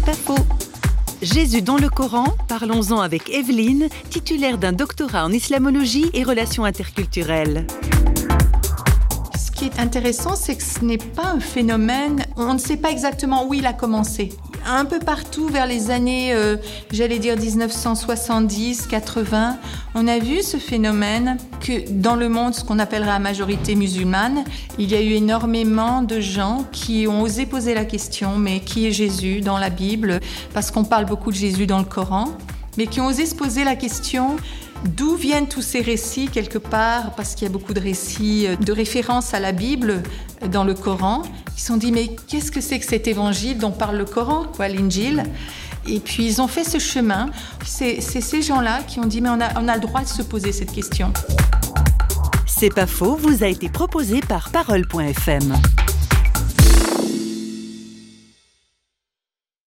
Pas faux. Jésus dans le Coran, parlons-en avec Evelyne, titulaire d'un doctorat en islamologie et relations interculturelles. Intéressant, c'est que ce n'est pas un phénomène, on ne sait pas exactement où il a commencé. Un peu partout vers les années, euh, j'allais dire 1970, 80, on a vu ce phénomène que dans le monde, ce qu'on appellerait la majorité musulmane, il y a eu énormément de gens qui ont osé poser la question, mais qui est Jésus dans la Bible? Parce qu'on parle beaucoup de Jésus dans le Coran, mais qui ont osé se poser la question, D'où viennent tous ces récits quelque part Parce qu'il y a beaucoup de récits euh, de référence à la Bible euh, dans le Coran. Ils se sont dit mais qu'est-ce que c'est que cet évangile dont parle le Coran, quoi, l'Injil? Et puis ils ont fait ce chemin. C'est ces gens-là qui ont dit mais on a, on a le droit de se poser cette question. C'est pas faux, vous a été proposé par Parole.fm.